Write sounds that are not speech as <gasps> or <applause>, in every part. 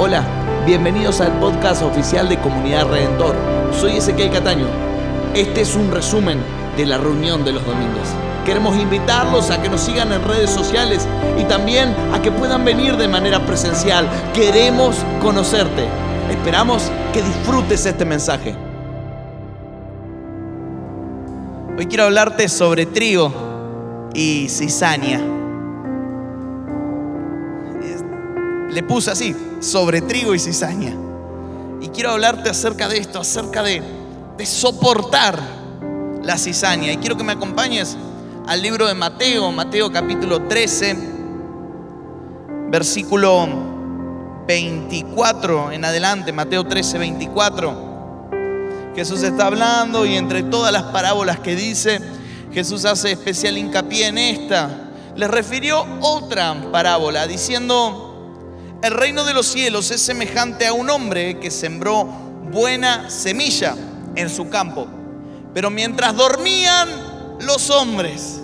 Hola, bienvenidos al podcast oficial de Comunidad Redentor. Soy Ezequiel Cataño. Este es un resumen de la reunión de los domingos. Queremos invitarlos a que nos sigan en redes sociales y también a que puedan venir de manera presencial. Queremos conocerte. Esperamos que disfrutes este mensaje. Hoy quiero hablarte sobre trigo y cizaña. Le puse así, sobre trigo y cizaña. Y quiero hablarte acerca de esto, acerca de, soportar la cizaña. Y quiero que me acompañes al libro de Mateo, Mateo capítulo 13, versículo 24 en adelante, Mateo 13, 24. Jesús está hablando y entre todas las parábolas que dice, Jesús hace especial hincapié en esta. Les refirió otra parábola diciendo, el reino de los cielos es semejante a un hombre que sembró buena semilla en su campo. Pero mientras dormían los hombres,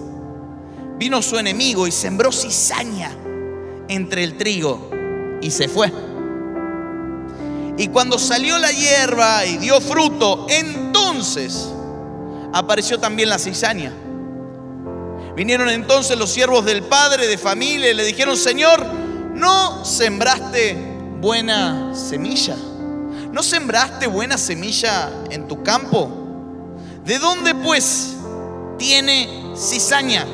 vino su enemigo y sembró cizaña entre el trigo y se fue. Y cuando salió la hierba y dio fruto, entonces apareció también la cizaña. Vinieron entonces los siervos del padre de familia y le dijeron, Señor, ¿no sembraste buena semilla? ¿No sembraste buena semilla en tu campo? ¿De dónde pues tiene cizaña?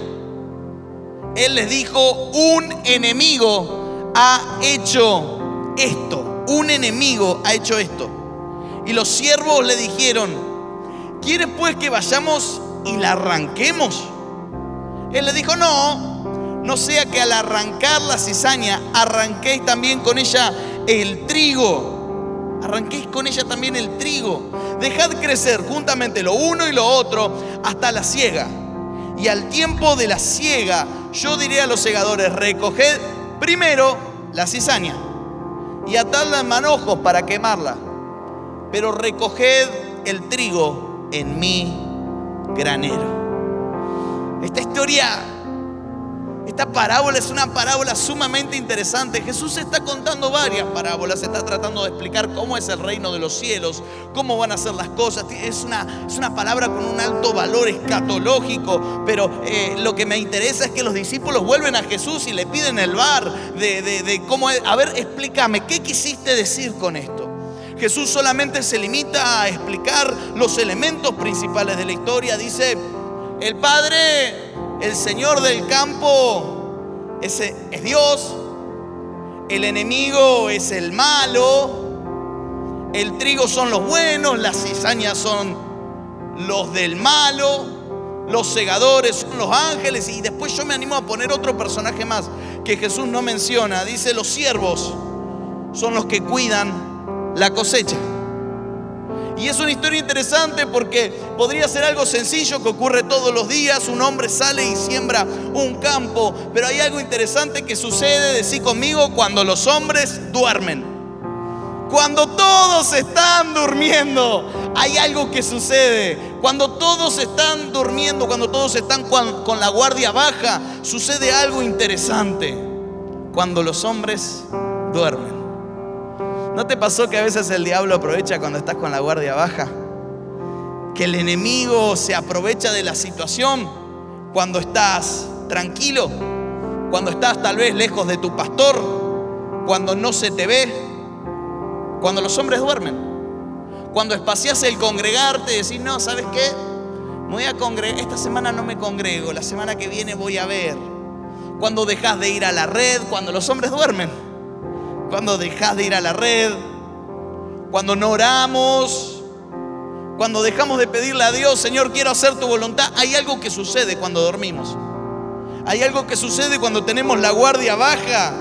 Él les dijo, un enemigo ha hecho esto. Un enemigo ha hecho esto. Y los siervos le dijeron, ¿quieres pues que vayamos y la arranquemos? Él le dijo, no, no sea que al arrancar la cizaña arranquéis también con ella el trigo. Arranquéis con ella también el trigo. Dejad crecer juntamente lo uno y lo otro hasta la siega. Y al tiempo de la siega, yo diré a los segadores, recoged primero la cizaña y atadla en manojos para quemarla, pero recoged el trigo en mi granero. Esta historia, esta parábola es una parábola sumamente interesante. Jesús está contando varias parábolas, está tratando de explicar cómo es el reino de los cielos, cómo van a ser las cosas. Es una, es una palabra con un alto valor escatológico, pero eh, lo que me interesa es que los discípulos vuelven a Jesús y le piden el bar de, de, de cómo es. A ver, explícame, ¿qué quisiste decir con esto? Jesús solamente se limita a explicar los elementos principales de la historia. Dice, el Padre, el Señor del campo, es Dios. El enemigo es el malo. El trigo son los buenos, las cizañas son los del malo. Los segadores son los ángeles. Y después yo me animo a poner otro personaje más que Jesús no menciona. Dice, los siervos son los que cuidan la cosecha. Y es una historia interesante porque podría ser algo sencillo que ocurre todos los días. Un hombre sale y siembra un campo. Pero hay algo interesante que sucede, decí conmigo, cuando los hombres duermen. Cuando todos están durmiendo, hay algo que sucede. Cuando todos están durmiendo, cuando todos están con la guardia baja, sucede algo interesante. Cuando los hombres duermen. ¿No te pasó que a veces el diablo aprovecha cuando estás con la guardia baja? Que el enemigo se aprovecha de la situación cuando estás tranquilo, cuando estás tal vez lejos de tu pastor, cuando no se te ve, cuando los hombres duermen, cuando espacias el congregarte decís, no, ¿sabes qué? Me voy a congregar, esta semana no me congrego, la semana que viene voy a ver. Cuando dejas de ir a la red, cuando los hombres duermen cuando dejas de ir a la red, cuando no oramos, cuando dejamos de pedirle a Dios, Señor, quiero hacer tu voluntad, hay algo que sucede cuando dormimos. Hay algo que sucede cuando tenemos la guardia baja.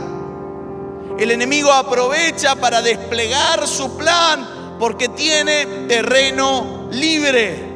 El enemigo aprovecha para desplegar su plan porque tiene terreno libre.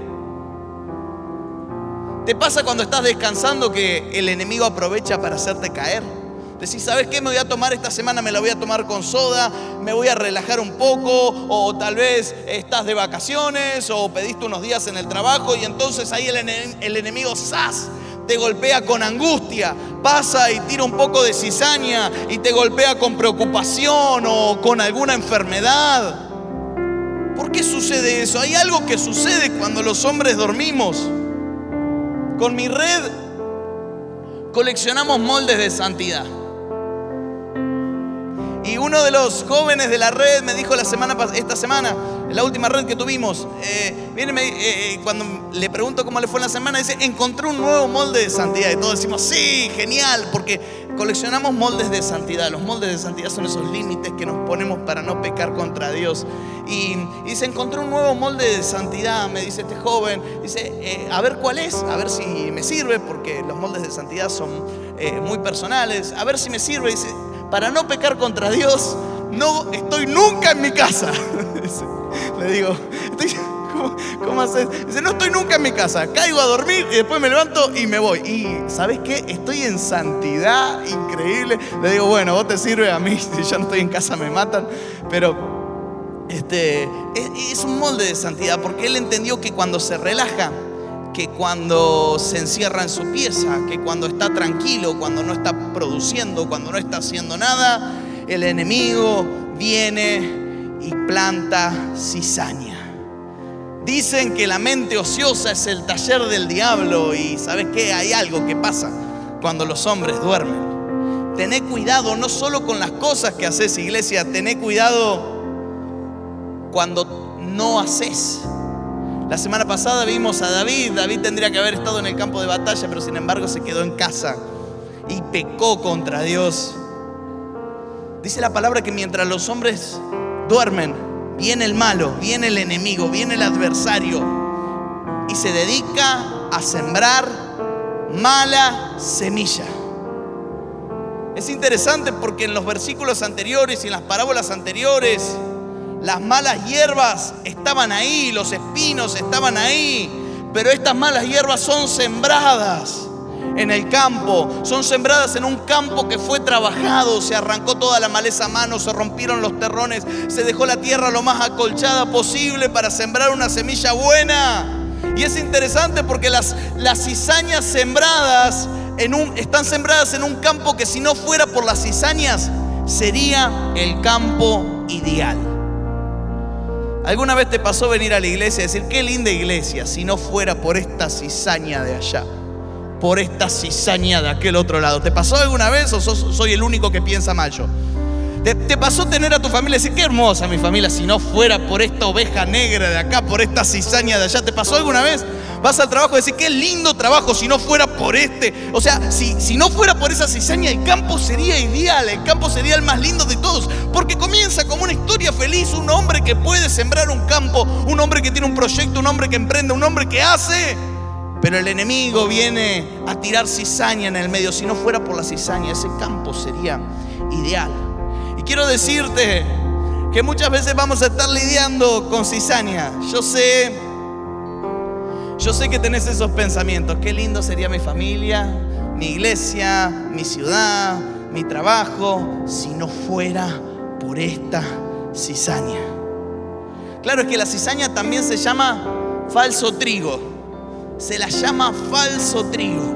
¿Te pasa cuando estás descansando que el enemigo aprovecha para hacerte caer? Decís, ¿sabes qué? Me voy a tomar esta semana, me la voy a tomar con soda, me voy a relajar un poco, o tal vez estás de vacaciones, o pediste unos días en el trabajo, y entonces ahí el, enemigo, ¡zas! te golpea con angustia pasa y tira un poco de cizaña y te golpea con preocupación o con alguna enfermedad. ¿Por qué sucede eso? Hay algo que sucede cuando los hombres dormimos. Con mi red coleccionamos moldes de santidad. Y uno de los jóvenes de la red me dijo la semana esta semana, la última red que tuvimos, eh, viene eh, eh, cuando le pregunto cómo le fue la semana, dice, encontré un nuevo molde de santidad. Y todos decimos, sí, genial, porque coleccionamos moldes de santidad. Los moldes de santidad son esos límites que nos ponemos para no pecar contra Dios. Y, y dice, encontré un nuevo molde de santidad, me dice este joven. Dice, a ver cuál es, a ver si me sirve, porque los moldes de santidad son muy personales. A ver si me sirve. Dice, para no pecar contra Dios, no estoy nunca en mi casa. <laughs> Le digo, ¿cómo, haces? Dice, no estoy nunca en mi casa, caigo a dormir y después me levanto y me voy. Y ¿sabes qué? Estoy en santidad increíble. Le digo, bueno, vos te sirve a mí, <laughs> si yo no estoy en casa me matan, pero este, es un molde de santidad porque él entendió que cuando se relaja, que cuando se encierra en su pieza, que cuando está tranquilo, cuando no está produciendo, cuando no está haciendo nada, el enemigo viene y planta cizaña. Dicen que la mente ociosa es el taller del diablo y sabes qué, hay algo que pasa cuando los hombres duermen. Tené cuidado no solo con las cosas que haces, iglesia, tené cuidado cuando no haces. La semana pasada vimos a David. David tendría que haber estado en el campo de batalla, pero sin embargo se quedó en casa y pecó contra Dios. Dice la palabra que mientras los hombres duermen, viene el malo, viene el enemigo, viene el adversario y se dedica a sembrar mala semilla. Es interesante porque en los versículos anteriores y en las parábolas anteriores, las malas hierbas estaban ahí, los espinos estaban ahí, pero estas malas hierbas son sembradas en el campo, son sembradas en un campo que fue trabajado, se arrancó toda la maleza a mano, se rompieron los terrones, se dejó la tierra lo más acolchada posible para sembrar una semilla buena. Y es interesante porque las, las cizañas sembradas en un, están sembradas en un campo que si no fuera por las cizañas sería el campo ideal. ¿Alguna vez te pasó venir a la iglesia y decir, qué linda iglesia, si no fuera por esta cizaña de allá, por esta cizaña de aquel otro lado? ¿Te pasó alguna vez o soy el único que piensa mal yo? ¿Te, ¿Te, pasó tener a tu familia y decir, qué hermosa mi familia, si no fuera por esta oveja negra de acá, por esta cizaña de allá? ¿Te pasó alguna vez? Vas al trabajo y decís, qué lindo trabajo si no fuera por este. O sea, si, si no fuera por esa cizaña, el campo sería ideal, el campo sería el más lindo de todos. Porque comienza como una historia feliz, un hombre que puede sembrar un campo, un hombre que tiene un proyecto, un hombre que emprende, un hombre que hace. Pero el enemigo viene a tirar cizaña en el medio. Si no fuera por la cizaña, ese campo sería ideal. Quiero decirte que muchas veces vamos a estar lidiando con cizaña. Yo sé yo sé que tenés esos pensamientos. Qué lindo sería mi familia, mi iglesia, mi ciudad, mi trabajo, si no fuera por esta cizaña. Claro es que la cizaña también se llama falso trigo. Se la llama falso trigo.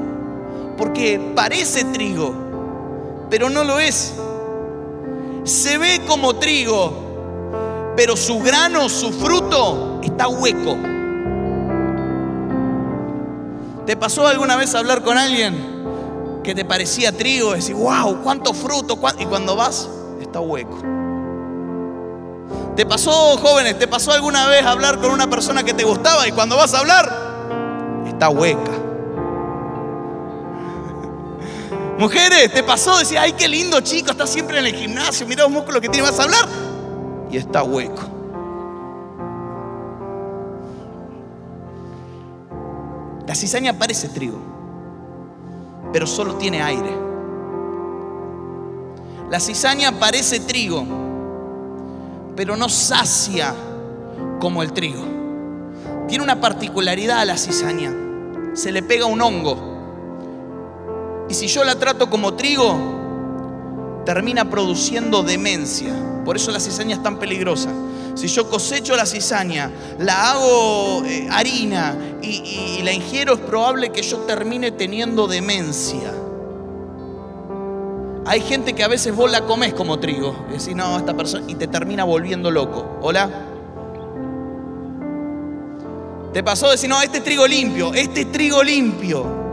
Porque parece trigo, pero no lo es. Se ve como trigo, pero su grano, su fruto está hueco. ¿Te pasó alguna vez hablar con alguien que te parecía trigo? Decir, wow, cuánto fruto. Y cuando vas, está hueco. ¿Te pasó, jóvenes, te pasó alguna vez hablar con una persona que te gustaba y cuando vas a hablar, está hueca? Mujeres, ¿te pasó? Decir, ay, qué lindo chico, está siempre en el gimnasio, mira los músculos que tiene, vas a hablar y está hueco. La cizaña parece trigo, pero solo tiene aire. La cizaña parece trigo, pero no sacia como el trigo. Tiene una particularidad a la cizaña. Se le pega un hongo. Y si yo la trato como trigo, termina produciendo demencia. Por eso la cizaña es tan peligrosa. Si yo cosecho la cizaña, la hago eh, harina y, la ingiero, es probable que yo termine teniendo demencia. Hay gente que a veces vos la comes como trigo. Y decís, no, esta persona. Y te termina volviendo loco. ¿Hola? Te pasó decir, no, este es trigo limpio, este es trigo limpio.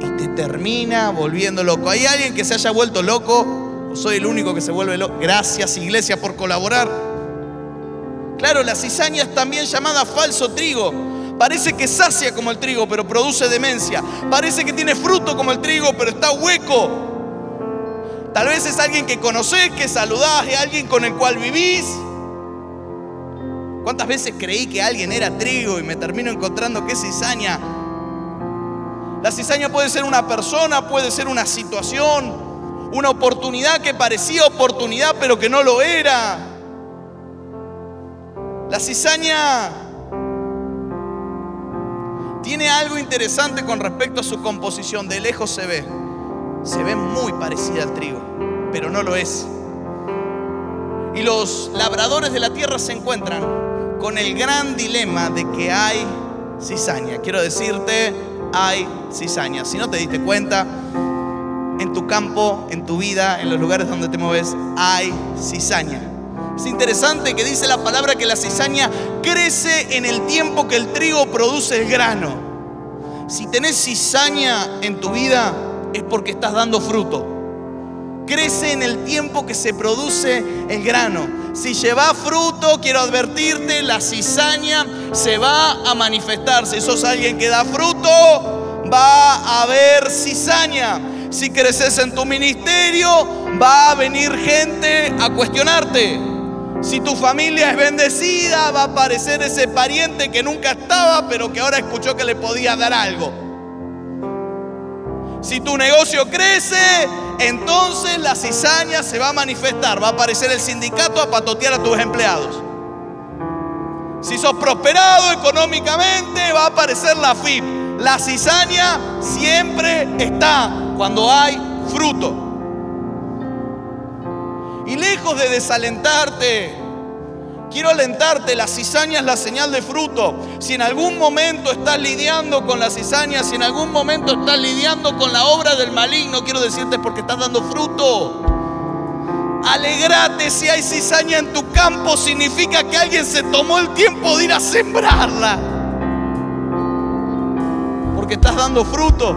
Y te termina volviendo loco. ¿Hay alguien que se haya vuelto loco? ¿O soy el único que se vuelve loco? Gracias, iglesia, por colaborar. Claro, la cizaña es también llamada falso trigo. Parece que sacia como el trigo, pero produce demencia. Parece que tiene fruto como el trigo, pero está hueco. Tal vez es alguien que conoces, que saludás, es alguien con el cual vivís. ¿Cuántas veces creí que alguien era trigo y me termino encontrando que es cizaña? La cizaña puede ser una persona, puede ser una situación, una oportunidad que parecía oportunidad pero que no lo era. La cizaña tiene algo interesante con respecto a su composición. De lejos se ve. Se ve muy parecida al trigo, pero no lo es. Y los labradores de la tierra se encuentran con el gran dilema de que hay cizaña. Quiero decirte, hay cizaña. Si no te diste cuenta, en tu campo, en tu vida, en los lugares donde te mueves, hay cizaña. Es interesante que dice la palabra que la cizaña crece en el tiempo que el trigo produce el grano. Si tenés cizaña en tu vida es porque estás dando fruto. Crece en el tiempo que se produce el grano. Si lleva fruto, quiero advertirte, la cizaña se va a manifestar. Si sos alguien que da fruto, va a haber cizaña. Si creces en tu ministerio, va a venir gente a cuestionarte. Si tu familia es bendecida, va a aparecer ese pariente que nunca estaba, pero que ahora escuchó que le podía dar algo. Si tu negocio crece, entonces la cizaña se va a manifestar. Va a aparecer el sindicato a patotear a tus empleados. Si sos prosperado económicamente, va a aparecer la FIP. La cizaña siempre está cuando hay fruto. Y lejos de desalentarte, quiero alentarte, la cizaña es la señal de fruto. Si en algún momento estás lidiando con la cizaña, si en algún momento estás lidiando con la obra del maligno, quiero decirte porque estás dando fruto. Alegrate si hay cizaña en tu campo, significa que alguien se tomó el tiempo de ir a sembrarla. Porque estás dando fruto.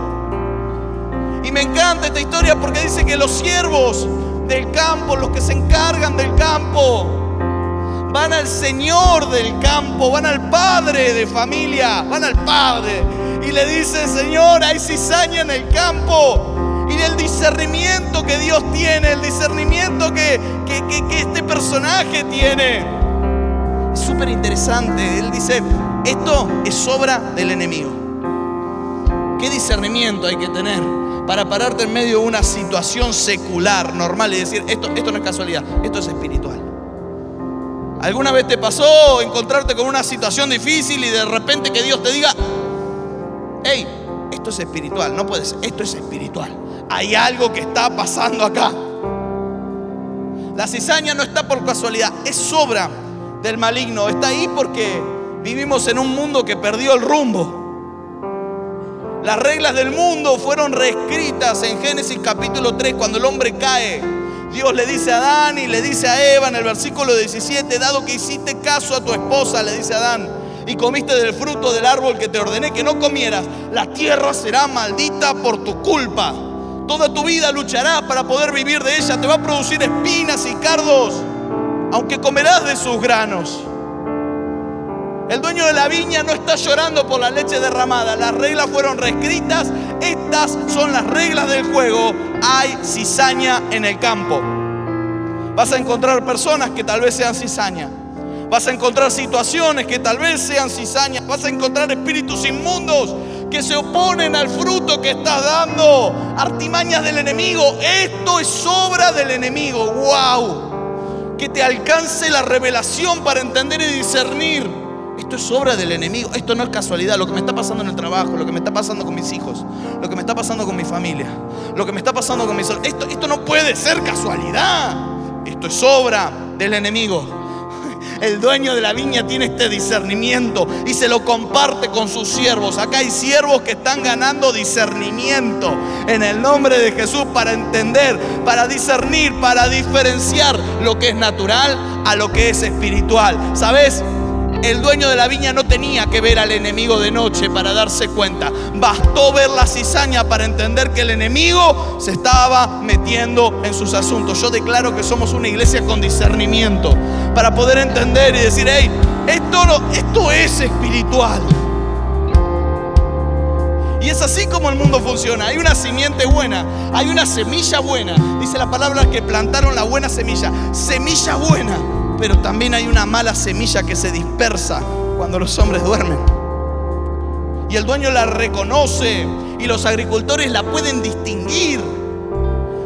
Y me encanta esta historia porque dice que los siervos del campo, los que se encargan del campo, van al Señor del campo, van al padre de familia, van al padre y le dicen, Señor, hay cizaña en el campo. Y el discernimiento que Dios tiene, el discernimiento que, que, este personaje tiene. Es súper interesante. Él dice, esto es obra del enemigo. ¿Qué discernimiento hay que tener? para pararte en medio de una situación secular, normal, y decir, esto, esto no es casualidad, esto es espiritual. ¿Alguna vez te pasó encontrarte con una situación difícil y de repente que Dios te diga, hey, esto es espiritual, no puede ser, esto es espiritual. Hay algo que está pasando acá. La cizaña no está por casualidad, es obra del maligno, está ahí porque vivimos en un mundo que perdió el rumbo. Las reglas del mundo fueron reescritas en Génesis capítulo 3 cuando el hombre cae. Dios le dice a Adán y le dice a Eva en el versículo 17, dado que hiciste caso a tu esposa, le dice Adán, y comiste del fruto del árbol que te ordené que no comieras, la tierra será maldita por tu culpa. Toda tu vida lucharás para poder vivir de ella, te va a producir espinas y cardos, aunque comerás de sus granos. El dueño de la viña no está llorando por la leche derramada. Las reglas fueron reescritas. Estas son las reglas del juego. Hay cizaña en el campo. Vas a encontrar personas que tal vez sean cizaña. Vas a encontrar situaciones que tal vez sean cizaña. Vas a encontrar espíritus inmundos que se oponen al fruto que estás dando. Artimañas del enemigo. Esto es obra del enemigo. ¡Wow! Que te alcance la revelación para entender y discernir esto es obra del enemigo. Esto no es casualidad. Lo que me está pasando en el trabajo, lo que me está pasando con mis hijos, lo que me está pasando con mi familia, lo que me está pasando con mis... Esto, esto no puede ser casualidad. Esto es obra del enemigo. <laughs> el dueño de la viña tiene este discernimiento y se lo comparte con sus siervos. Acá hay siervos que están ganando discernimiento en el nombre de Jesús para entender, para discernir, para diferenciar lo que es natural a lo que es espiritual. ¿Sabes? El dueño de la viña no tenía que ver al enemigo de noche para darse cuenta. Bastó ver la cizaña para entender que el enemigo se estaba metiendo en sus asuntos. Yo declaro que somos una iglesia con discernimiento para poder entender y decir, hey, esto, no, esto es espiritual. Y es así como el mundo funciona. Hay una simiente buena, hay una semilla buena. Dice la palabra que plantaron la buena semilla. Semilla buena pero también hay una mala semilla que se dispersa cuando los hombres duermen. Y el dueño la reconoce y los agricultores la pueden distinguir.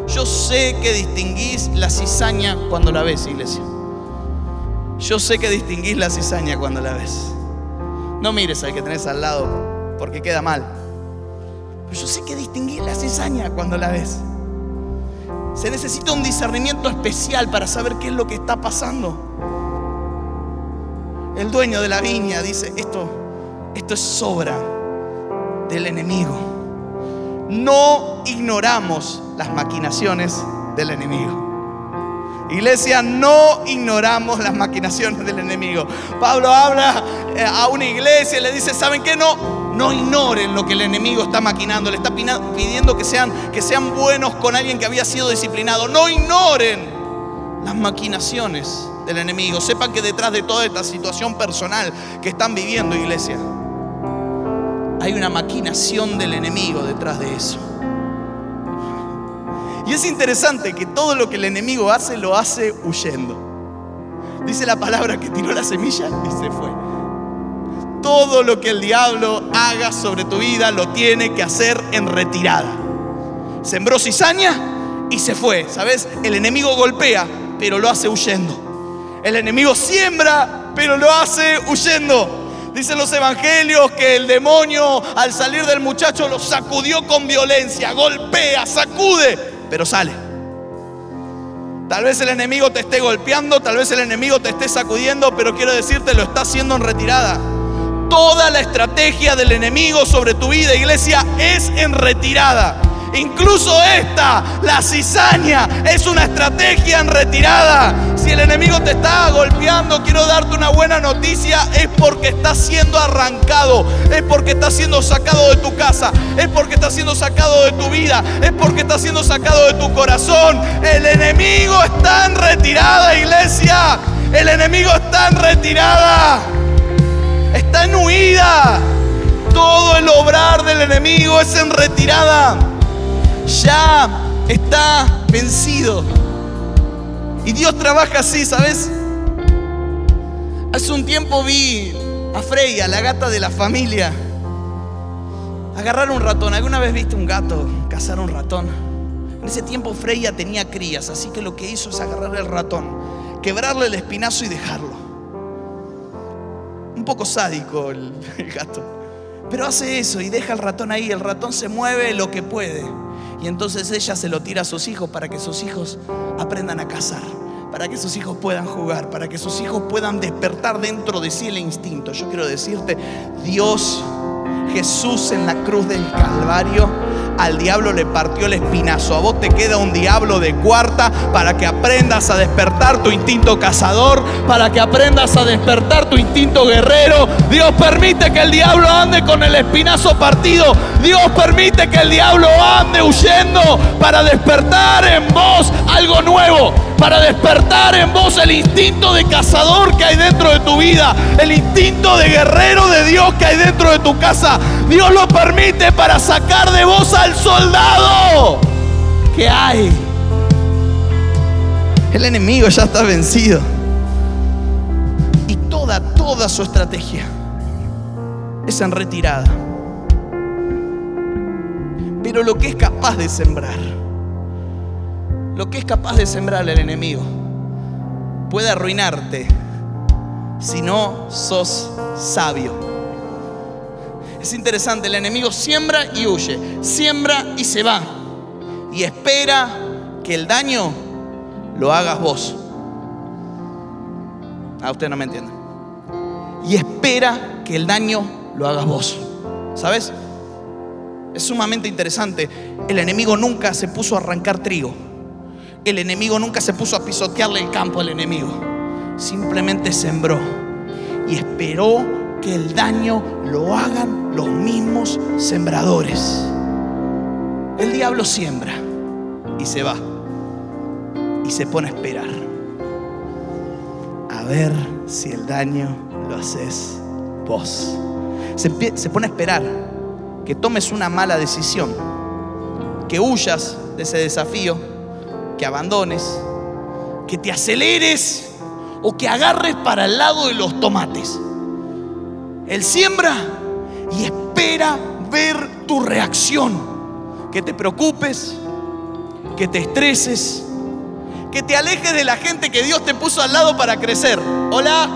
Yo sé que distinguís la cizaña cuando la ves, iglesia. Yo sé que distinguís la cizaña cuando la ves. No mires al que tenés al lado porque queda mal. Pero yo sé que distinguís la cizaña cuando la ves. Se necesita un discernimiento especial para saber qué es lo que está pasando. El dueño de la viña dice, esto, esto es sobra del enemigo. No ignoramos las maquinaciones del enemigo. Iglesia, no ignoramos las maquinaciones del enemigo. Pablo habla eh, a una iglesia y le dice, ¿saben qué? No, no ignoren lo que el enemigo está maquinando. Le está pidiendo que sean, que sean buenos con alguien que había sido disciplinado. No ignoren las maquinaciones del enemigo. Sepan que detrás de toda esta situación personal que están viviendo, iglesia, hay una maquinación del enemigo detrás de eso. Y es interesante que todo lo que el enemigo hace, lo hace huyendo. Dice la palabra que tiró la semilla y se fue todo lo que el diablo haga sobre tu vida lo tiene que hacer en retirada. Sembró cizaña y se fue. ¿Sabes? El enemigo golpea, pero lo hace huyendo. El enemigo siembra, pero lo hace huyendo. Dicen los evangelios que el demonio al salir del muchacho lo sacudió con violencia, golpea, sacude, pero sale. Tal vez el enemigo te esté golpeando, tal vez el enemigo te esté sacudiendo, pero quiero decirte, lo está haciendo en retirada. Toda la estrategia del enemigo sobre tu vida, iglesia, es en retirada. Incluso esta, la cizaña, es una estrategia en retirada. Si el enemigo te está golpeando, quiero darte una buena noticia, es porque está siendo arrancado, es porque está siendo sacado de tu casa, es porque está siendo sacado de tu vida, es porque está siendo sacado de tu corazón. El enemigo está en retirada, iglesia. El enemigo está en retirada está en huida. Todo el obrar del enemigo es en retirada. Ya está vencido. Y Dios trabaja así, ¿sabes? Hace un tiempo vi a Freya, la gata de la familia, agarrar un ratón. ¿Alguna vez viste un gato cazar un ratón? En ese tiempo Freya tenía crías, así que lo que hizo es agarrar el ratón, quebrarle el espinazo y dejarlo un poco sádico el, <laughs> gato. Pero hace eso y deja el ratón ahí. El ratón se mueve lo que puede. Y entonces ella se lo tira a sus hijos para que sus hijos aprendan a cazar, para que sus hijos puedan jugar, para que sus hijos puedan despertar dentro de sí el instinto. Yo quiero decirte, Dios, Jesús en la cruz del Calvario, al diablo le partió el espinazo. A vos te queda un diablo de cuarta para que aprendas a despertar tu instinto cazador, para que aprendas a despertar tu instinto guerrero. Dios permite que el diablo ande con el espinazo partido. Dios permite que el diablo ande huyendo para despertar en vos algo nuevo para despertar en vos el instinto de cazador que hay dentro de tu vida, el instinto de guerrero de Dios que hay dentro de tu casa. Dios lo permite para sacar de vos al soldado que hay. El enemigo ya está vencido. Y toda, toda su estrategia es en retirada. Pero lo que es capaz de sembrar lo que es capaz de sembrar el enemigo puede arruinarte si no sos sabio. Es interesante, el enemigo siembra y huye, siembra y se va y espera que el daño lo hagas vos. Ah, usted no me entiende. Y espera que el daño lo hagas vos. ¿Sabes? Es sumamente interesante. El enemigo nunca se puso a arrancar trigo. El enemigo nunca se puso a pisotearle el campo al enemigo. Simplemente sembró y esperó que el daño lo hagan los mismos sembradores. El diablo siembra y se va y se pone a esperar. A ver si el daño lo haces vos. Se, se pone a esperar que tomes una mala decisión, que huyas de ese desafío, que abandones, que te aceleres o que agarres para el lado de los tomates. Él siembra y espera ver tu reacción. Que te preocupes, que te estreses, que te alejes de la gente que Dios te puso al lado para crecer. Hola.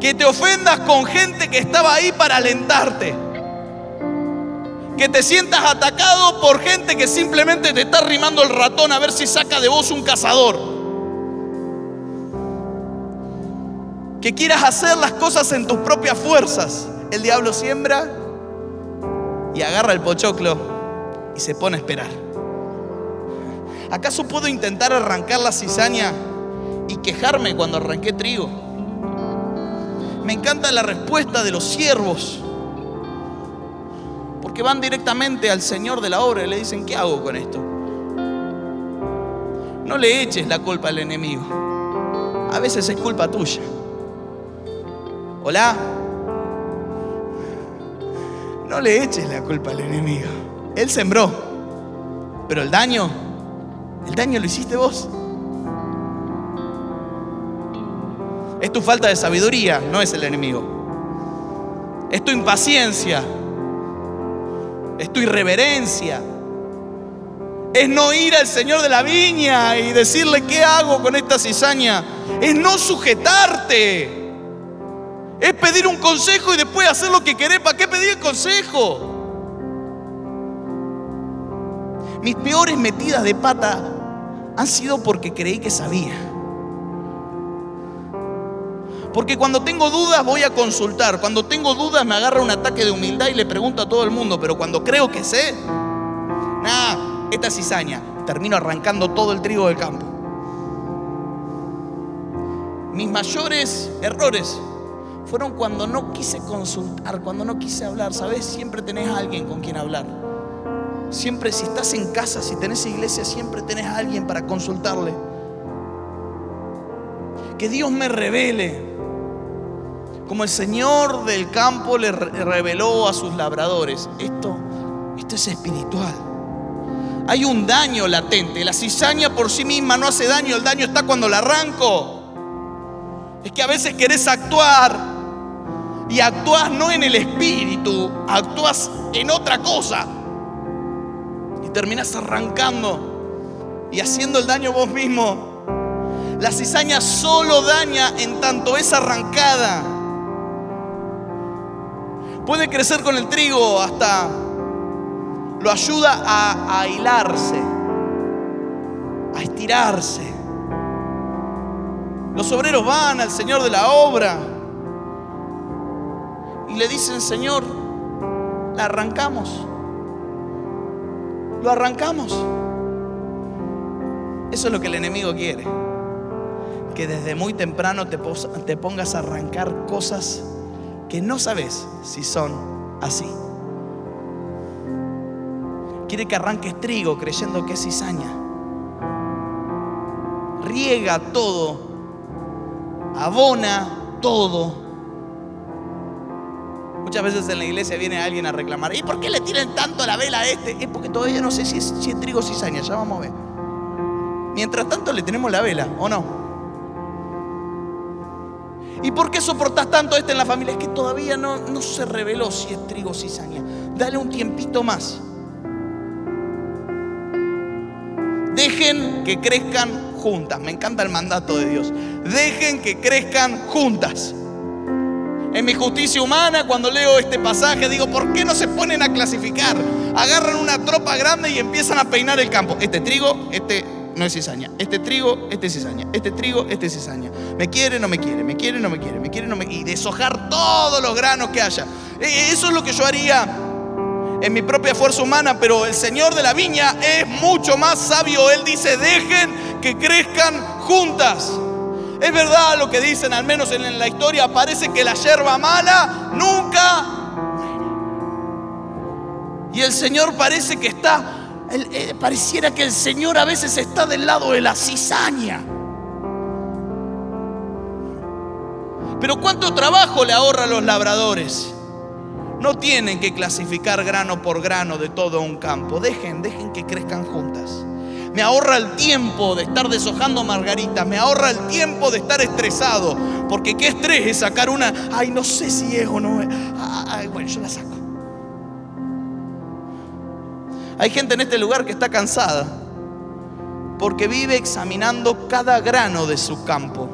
Que te ofendas con gente que estaba ahí para alentarte. Que te sientas atacado por gente que simplemente te está rimando el ratón a ver si saca de vos un cazador. Que quieras hacer las cosas en tus propias fuerzas. El diablo siembra y agarra el pochoclo y se pone a esperar. ¿Acaso puedo intentar arrancar la cizaña y quejarme cuando arranqué trigo? Me encanta la respuesta de los siervos, porque van directamente al Señor de la obra y le dicen, ¿qué hago con esto? No le eches la culpa al enemigo. A veces es culpa tuya. Hola. No le eches la culpa al enemigo. Él sembró. Pero el daño, el daño lo hiciste vos. Es tu falta de sabiduría, no es el enemigo. Es tu impaciencia. Es tu irreverencia. Es no ir al Señor de la viña y decirle qué hago con esta cizaña. Es no sujetarte. Es pedir un consejo y después hacer lo que querés. ¿Para qué pedir el consejo? Mis peores metidas de pata han sido porque creí que sabía. Porque cuando tengo dudas voy a consultar. Cuando tengo dudas me agarra un ataque de humildad y le pregunto a todo el mundo. Pero cuando creo que sé, nada, esta cizaña. Termino arrancando todo el trigo del campo. Mis mayores errores fueron cuando no quise consultar, cuando no quise hablar. ¿Sabes? Siempre tenés a alguien con quien hablar. Siempre si estás en casa, si tenés iglesia, siempre tenés a alguien para consultarle. Que Dios me revele. Como el Señor del campo le reveló a sus labradores. Esto, esto es espiritual. Hay un daño latente. La cizaña por sí misma no hace daño. El daño está cuando la arranco. Es que a veces querés actuar y actúas no en el espíritu, actúas en otra cosa. Y terminas arrancando y haciendo el daño vos mismo. La cizaña solo daña en tanto es arrancada. Puede crecer con el trigo hasta lo ayuda a, hilarse, a estirarse. Los obreros van al Señor de la obra y le dicen, Señor, la arrancamos. Lo arrancamos. Eso es lo que el enemigo quiere. Que desde muy temprano te, te pongas a arrancar cosas que no sabes si son así. Quiere que arranques trigo creyendo que es cizaña. Riega todo. Abona todo Muchas veces en la iglesia viene alguien a reclamar, ¿y por qué le tiran tanto la vela a este? Es porque todavía no sé si es, si es trigo o cizaña, ya vamos a ver. Mientras tanto le tenemos la vela, ¿o no? ¿Y por qué soportas tanto este en la familia? Es que todavía no, no se reveló si es trigo o cizaña. Dale un tiempito más. Dejen que crezcan juntas. Me encanta el mandato de Dios. Dejen que crezcan juntas. En mi justicia humana, cuando leo este pasaje, digo, ¿por qué no se ponen a clasificar? Agarran una tropa grande y empiezan a peinar el campo. Este trigo, este no es cizaña. Este trigo, este es cizaña. Este trigo, este es cizaña. Me quiere, no me quiere. Me quiere, no me quiere. Me quiere, no me Y deshojar todos los granos que haya. E, eso es lo que yo haría en mi propia fuerza humana, pero el Señor de la viña es mucho más sabio. Él dice, dejen que crezcan juntas. Es verdad lo que dicen, al menos en la historia, parece que la hierba mala nunca... Y el Señor parece que está, eh, pareciera que el Señor a veces está del lado de la cizaña. Pero ¿cuánto trabajo le ahorra a los labradores? No tienen que clasificar grano por grano de todo un campo. Dejen, dejen que crezcan juntas. Me ahorra el tiempo de estar deshojando margaritas. Me ahorra el tiempo de estar estresado. Porque qué estrés es sacar una. Ay, no sé si es o no es. Ay, bueno, yo la saco. Hay gente en este lugar que está cansada. Porque vive examinando cada grano de su campo.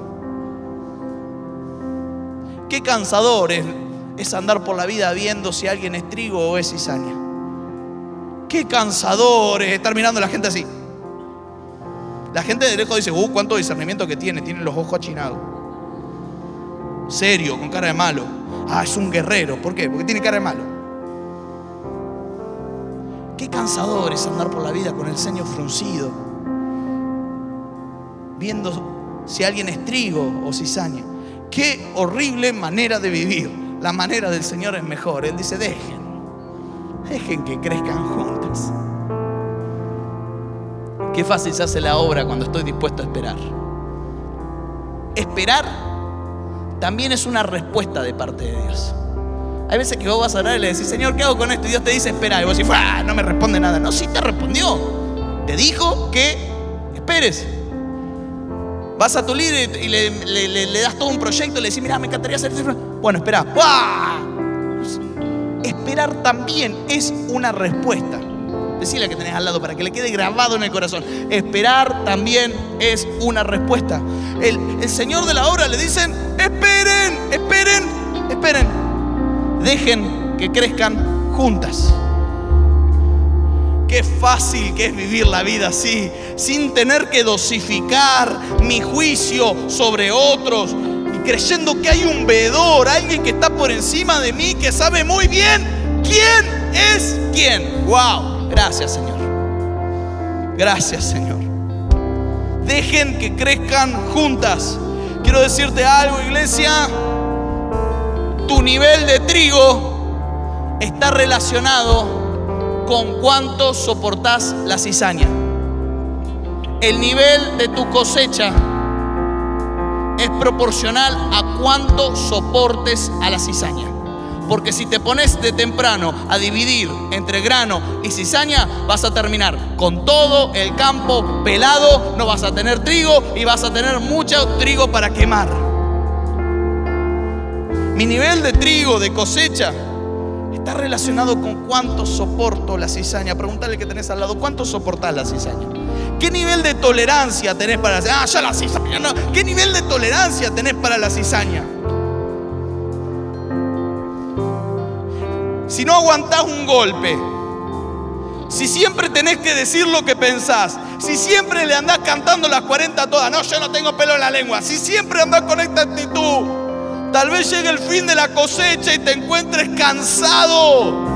Qué cansador es andar por la vida viendo si alguien es trigo o es cizaña. Qué cansador es estar mirando a la gente así. La gente de lejos dice, uh, cuánto discernimiento que tiene, tiene los ojos achinados. Serio, con cara de malo. Ah, es un guerrero. ¿Por qué? Porque tiene cara de malo. Qué cansador es andar por la vida con el ceño fruncido, viendo si alguien es trigo o cizaña. Qué horrible manera de vivir la manera del Señor es mejor. Él dice, dejen, dejen que crezcan juntas. Qué fácil se hace la obra cuando estoy dispuesto a esperar. Esperar también es una respuesta de parte de Dios. Hay veces que vos vas a orar y le decís, Señor, ¿qué hago con esto? Y Dios te dice, espera. Y vos decís, ah, no me responde nada. No, sí te respondió. Te dijo que esperes. Vas a tu líder y le, das todo un proyecto y le decís, mira, me encantaría hacer esto. Bueno, espera. Esperar también es una respuesta. Decirle que tenés al lado para que le quede grabado en el corazón. Esperar también es una respuesta. El, el Señor de la obra le dicen, esperen, esperen, esperen. Dejen que crezcan juntas. Qué fácil que es vivir la vida así, sin tener que dosificar mi juicio sobre otros y creyendo que hay un veedor, alguien que está por encima de mí, que sabe muy bien quién es quién. ¡Wow! Gracias, Señor. Gracias, Señor. Dejen que crezcan juntas. Quiero decirte algo, iglesia. Tu nivel de trigo está relacionado con cuánto soportás la cizaña. El nivel de tu cosecha es proporcional a cuánto soportes a la cizaña. Porque si te pones de temprano a dividir entre grano y cizaña, vas a terminar con todo el campo pelado, no vas a tener trigo y vas a tener mucho trigo para quemar. Mi nivel de trigo, de cosecha, está relacionado con cuánto soporto la cizaña. Pregúntale que tenés al lado, ¿cuánto soportás la cizaña? ¿Qué nivel de tolerancia tenés para la Ah, ya la cizaña, no. ¿Qué nivel de tolerancia tenés para la cizaña? Si no aguantás un golpe, si siempre tenés que decir lo que pensás, si siempre le andás cantando las 40 todas, no, yo no tengo pelo en la lengua, si siempre andás con esta actitud, Tal vez llegue el fin de la cosecha y te encuentres cansado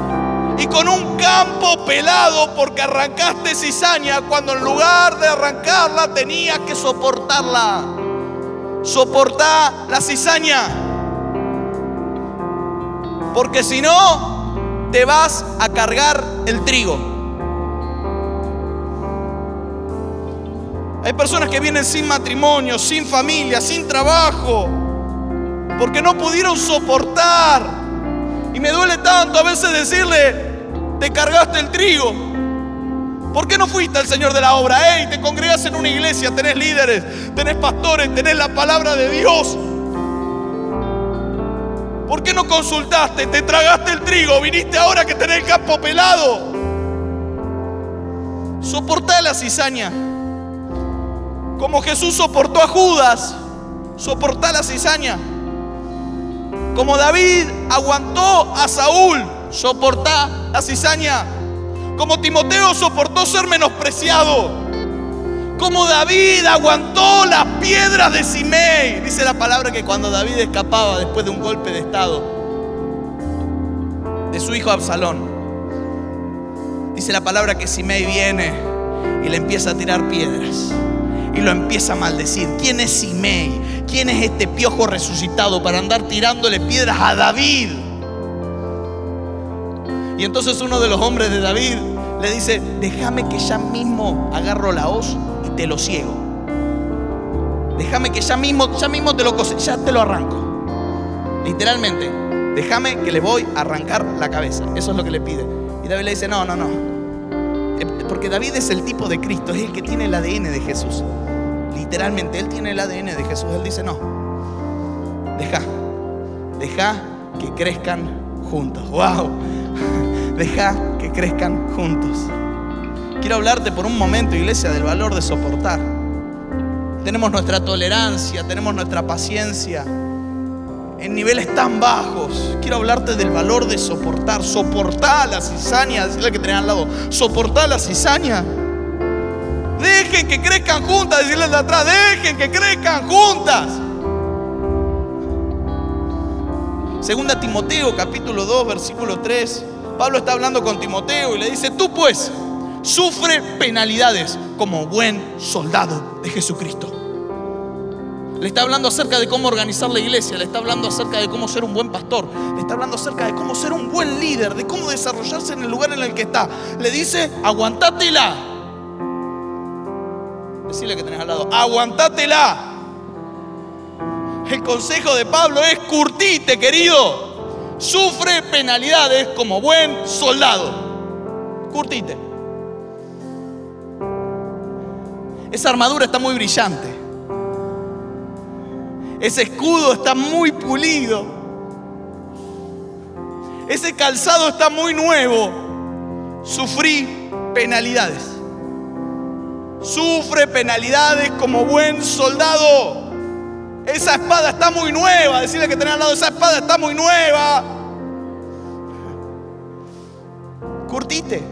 y con un campo pelado porque arrancaste cizaña cuando en lugar de arrancarla tenías que soportarla. Soportar la cizaña. Porque si no, te vas a cargar el trigo. Hay personas que vienen sin matrimonio, sin familia, sin trabajo porque no pudieron soportar. Y me duele tanto a veces decirle, te cargaste el trigo. ¿Por qué no fuiste al Señor de la obra? Hey, te congregas en una iglesia, tenés líderes, tenés pastores, tenés la palabra de Dios. ¿Por qué no consultaste? Te tragaste el trigo, viniste ahora que tenés el campo pelado. Soportá la cizaña. Como Jesús soportó a Judas, soportá la cizaña. Como David aguantó a Saúl, soportá la cizaña. Como Timoteo soportó ser menospreciado. Como David aguantó las piedras de Simei. Dice la palabra que cuando David escapaba después de un golpe de estado de su hijo Absalón, dice la palabra que Simei viene y le empieza a tirar piedras y lo empieza a maldecir. ¿Quién es Simei? ¿Quién es este piojo resucitado para andar tirándole piedras a David? Y entonces uno de los hombres de David le dice, déjame que ya mismo agarro la hoz y te lo ciego. Déjame que ya mismo, ya mismo te lo ya te lo arranco. Literalmente, déjame que le voy a arrancar la cabeza. Eso es lo que le pide. Y David le dice, no, no, no. Eh, porque David es el tipo de Cristo, es el que tiene el ADN de Jesús. Literalmente, él tiene el ADN de Jesús. Él dice, no, deja, deja que crezcan juntos. ¡Wow! <laughs> Deja que crezcan juntos. Quiero hablarte por un momento, iglesia, del valor de soportar. Tenemos nuestra tolerancia, tenemos nuestra paciencia en niveles tan bajos. Quiero hablarte del valor de soportar. Soportar la cizaña, decirle que tenés al lado. Soportar la cizaña. Dejen que crezcan juntas, decirles de atrás, dejen que crezcan juntas. Segunda Timoteo capítulo 2 versículo 3. Pablo está hablando con Timoteo y le dice, tú pues sufre penalidades como buen soldado de Jesucristo. Le está hablando acerca de cómo organizar la iglesia, le está hablando acerca de cómo ser un buen pastor, le está hablando acerca de cómo ser un buen líder, de cómo desarrollarse en el lugar en el que está. Le dice, aguantátela. Decirle que tenés al lado, aguantátela. El consejo de Pablo es curtite, querido. Sufre penalidades como buen soldado. Curtite. Esa armadura está muy brillante. Ese escudo está muy pulido. Ese calzado está muy nuevo. Sufrí penalidades. Sufre penalidades como buen soldado. Esa espada está muy nueva. Decirle que tenés al lado, esa espada está muy nueva. Curtite.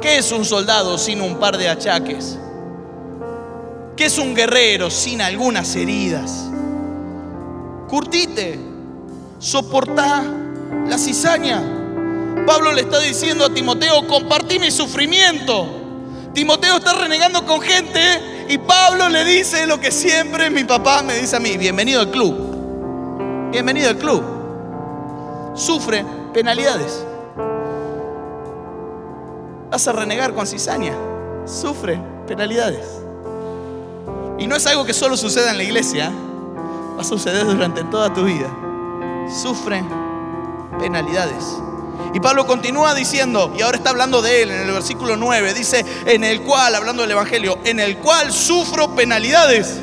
¿Qué es un soldado sin un par de achaques? ¿Qué es un guerrero sin algunas heridas? Curtite, soportá la cizaña. Pablo le está diciendo a Timoteo, compartí mi sufrimiento. Timoteo está renegando con gente y Pablo le dice lo que siempre mi papá me dice a mí, bienvenido al club. Bienvenido al club. Sufre penalidades. Vas a renegar con cizaña. Sufre penalidades. Y no es algo que solo suceda en la iglesia, va a suceder durante toda tu vida. Sufre penalidades. Y Pablo continúa diciendo, y ahora está hablando de él en el versículo 9, dice, en el cual, hablando del Evangelio, en el cual sufro penalidades,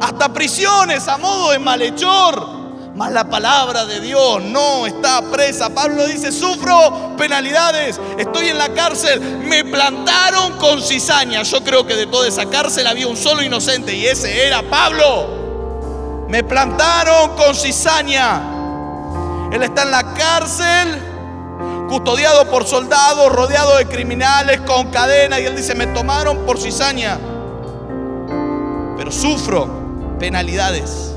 hasta prisiones a modo de malhechor. Mas la palabra de Dios no está presa. Pablo dice, sufro penalidades, estoy en la cárcel, me plantaron con cizaña. Yo creo que de toda esa cárcel había un solo inocente y ese era Pablo. Me plantaron con cizaña. Él está en la cárcel, custodiado por soldados, rodeado de criminales, con cadena. Y él dice, me tomaron por cizaña. Pero sufro penalidades.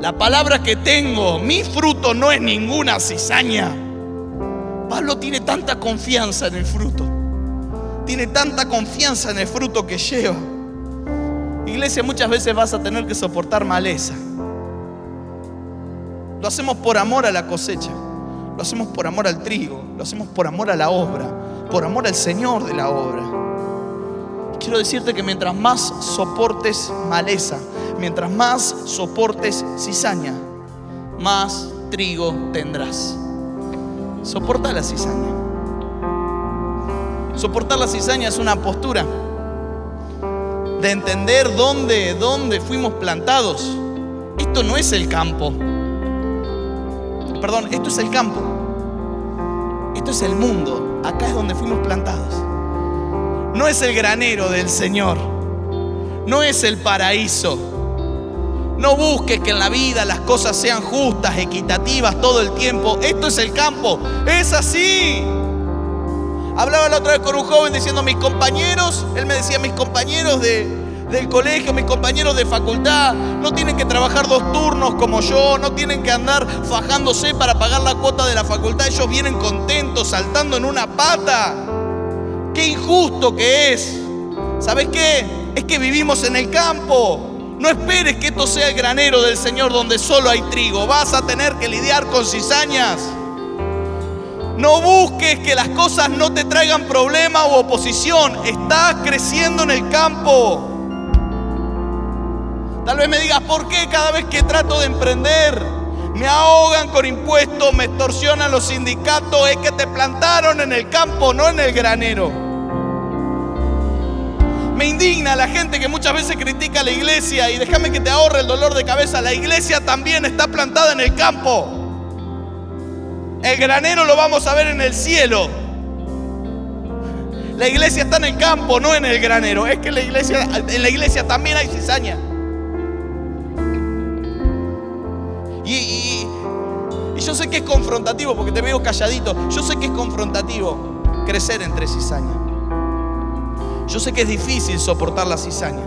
La palabra que tengo, mi fruto no es ninguna cizaña. Pablo tiene tanta confianza en el fruto. Tiene tanta confianza en el fruto que lleva. Iglesia, muchas veces vas a tener que soportar maleza. Lo hacemos por amor a la cosecha. Lo hacemos por amor al trigo. Lo hacemos por amor a la obra. Por amor al Señor de la obra. Quiero decirte que mientras más soportes maleza, mientras más soportes cizaña, más trigo tendrás. Soporta la cizaña. Soportar la cizaña es una postura de entender dónde, dónde fuimos plantados. Esto no es el campo. Perdón, esto es el campo. Esto es el mundo. Acá es donde fuimos plantados. No es el granero del Señor. No es el paraíso. No busques que en la vida las cosas sean justas, equitativas todo el tiempo. Esto es el campo. Es así. Hablaba la otra vez con un joven diciendo mis compañeros, él me decía mis compañeros de, del colegio, mis compañeros de facultad, no tienen que trabajar dos turnos como yo, no tienen que andar fajándose para pagar la cuota de la facultad, ellos vienen contentos, saltando en una pata. Qué injusto que es. ¿Sabes qué? Es que vivimos en el campo. No esperes que esto sea el granero del Señor donde solo hay trigo. Vas a tener que lidiar con cizañas. No busques que las cosas no te traigan problema o oposición. Estás creciendo en el campo. Tal vez me digas, ¿por qué cada vez que trato de emprender me ahogan con impuestos, me extorsionan los sindicatos? Es que te plantaron en el campo, no en el granero. Me indigna la gente que muchas veces critica a la iglesia y déjame que te ahorre el dolor de cabeza. La iglesia también está plantada en el campo. El granero lo vamos a ver en el cielo. La iglesia está en el campo, no en el granero. Es que en la iglesia también hay cizaña. Y, yo sé que es confrontativo, porque te veo calladito. Yo sé que es confrontativo crecer entre cizaña. Yo sé que es difícil soportar la cizaña.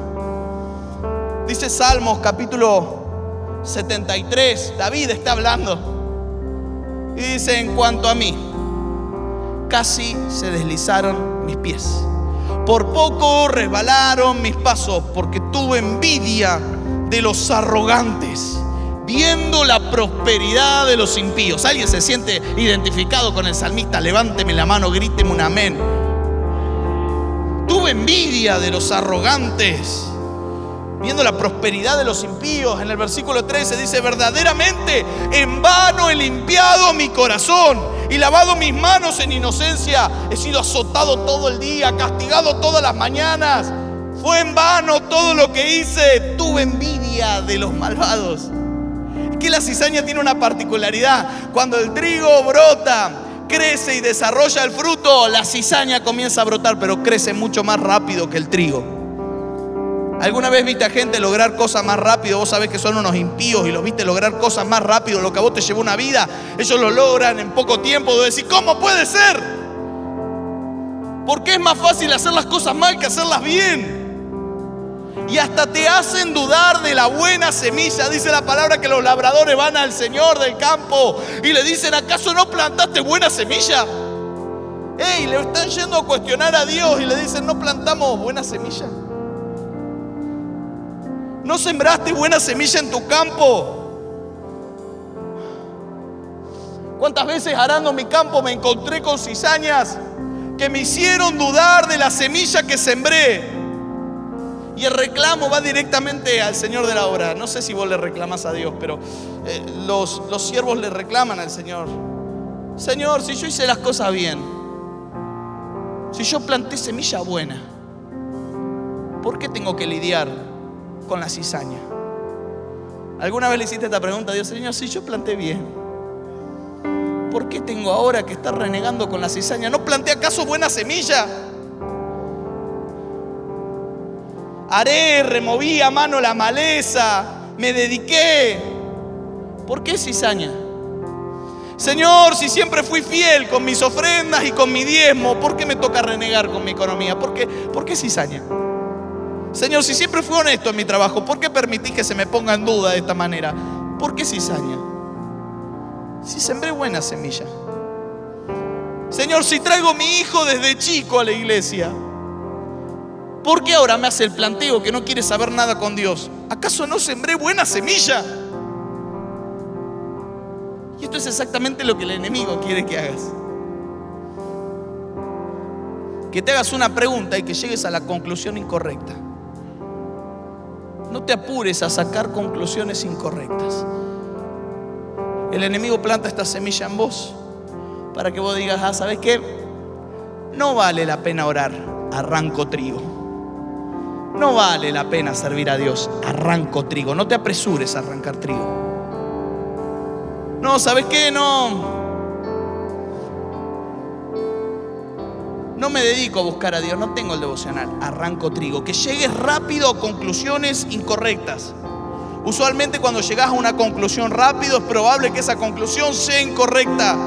Dice Salmos capítulo 73, David está hablando. Y dice, en cuanto a mí, casi se deslizaron mis pies. Por poco resbalaron mis pasos porque tuve envidia de los arrogantes, viendo la prosperidad de los impíos. ¿Alguien se siente identificado con el salmista? Levánteme la mano, gríteme un amén. Tuve envidia de los arrogantes viendo la prosperidad de los impíos. En el versículo 13 dice, verdaderamente en vano he limpiado mi corazón y lavado mis manos en inocencia. He sido azotado todo el día, castigado todas las mañanas. Fue en vano todo lo que hice. Tuve envidia de los malvados. Que la cizaña tiene una particularidad. Cuando el trigo brota, crece y desarrolla el fruto, la cizaña comienza a brotar, pero crece mucho más rápido que el trigo. ¿Alguna vez viste a gente lograr cosas más rápido? Vos sabés que son unos impíos y los viste lograr cosas más rápido. Lo que a vos te llevó una vida, ellos lo logran en poco tiempo. De ¿cómo puede ser? Porque es más fácil hacer las cosas mal que hacerlas bien. Y hasta te hacen dudar de la buena semilla. Dice la palabra que los labradores van al Señor del campo y le dicen, ¿acaso no plantaste buena semilla? Ey, le están yendo a cuestionar a Dios y le dicen, ¿no plantamos buena semilla? ¿No sembraste buena semilla en tu campo? ¿Cuántas veces arando mi campo me encontré con cizañas que me hicieron dudar de la semilla que sembré? Y el reclamo va directamente al Señor de la obra. No sé si vos le reclamas a Dios, pero eh, los, los siervos le reclaman al Señor. Señor, si yo hice las cosas bien, si yo planté semilla buena, ¿por qué tengo que lidiar con la cizaña? ¿Alguna vez le hiciste esta pregunta a Dios, Señor, si yo planté bien? ¿Por qué tengo ahora que estar renegando con la cizaña? ¿No planté acaso buena semilla? Haré, removí a mano la maleza, me dediqué. ¿Por qué cizaña? Señor, si siempre fui fiel con mis ofrendas y con mi diezmo, ¿por qué me toca renegar con mi economía? ¿Por qué, ¿Por qué cizaña? Señor, si siempre fui honesto en mi trabajo, ¿por qué permitís que se me ponga en duda de esta manera? ¿Por qué cizaña? Si sembré buena semilla. Señor, si traigo mi hijo desde chico a la iglesia, ¿por qué ahora me hace el planteo que no quiere saber nada con Dios? ¿Acaso no sembré buena semilla? Y esto es exactamente lo que el enemigo quiere que hagas. Que te hagas una pregunta y que llegues a la conclusión incorrecta. No te apures a sacar conclusiones incorrectas. El enemigo planta esta semilla en vos para que vos digas, ah, ¿sabes qué? No vale la pena orar, arranco trigo. No vale la pena servir a Dios, arranco trigo. No te apresures a arrancar trigo. No, ¿sabes qué? No. No me dedico a buscar a Dios, no tengo el devocional, arranco trigo. Que llegues rápido a conclusiones incorrectas. Usualmente cuando llegas a una conclusión rápido es probable que esa conclusión sea incorrecta.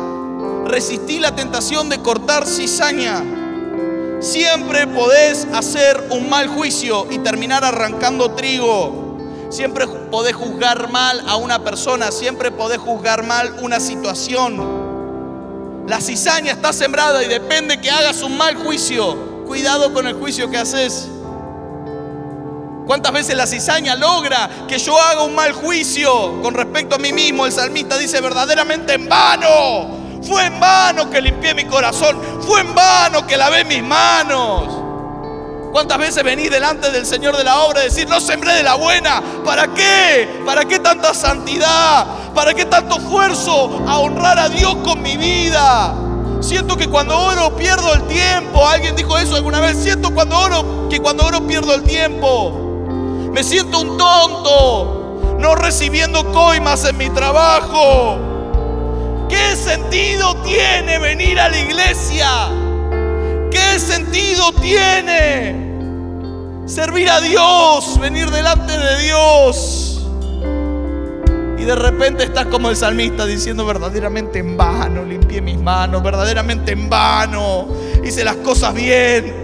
resistí la tentación de cortar cizaña. Siempre podés hacer un mal juicio y terminar arrancando trigo. Siempre podés juzgar mal a una persona, siempre podés juzgar mal una situación. La cizaña está sembrada y depende que hagas un mal juicio. Cuidado con el juicio que haces. ¿Cuántas veces la cizaña logra que yo haga un mal juicio con respecto a mí mismo? El salmista dice verdaderamente en vano. Fue en vano que limpié mi corazón. Fue en vano que lavé mis manos. ¿Cuántas veces venís delante del Señor de la obra y decir, no sembré de la buena? ¿Para qué? ¿Para qué tanta santidad? ¿Para qué tanto esfuerzo a honrar a Dios con mi vida? Siento que cuando oro pierdo el tiempo. ¿Alguien dijo eso alguna vez? Siento cuando oro que cuando oro pierdo el tiempo. Me siento un tonto, no recibiendo coimas en mi trabajo. ¿Qué sentido tiene venir a la iglesia? ¿Qué sentido tiene servir a Dios, venir delante de Dios? Y de repente estás como el salmista diciendo verdaderamente en vano, limpié mis manos, verdaderamente en vano, hice las cosas bien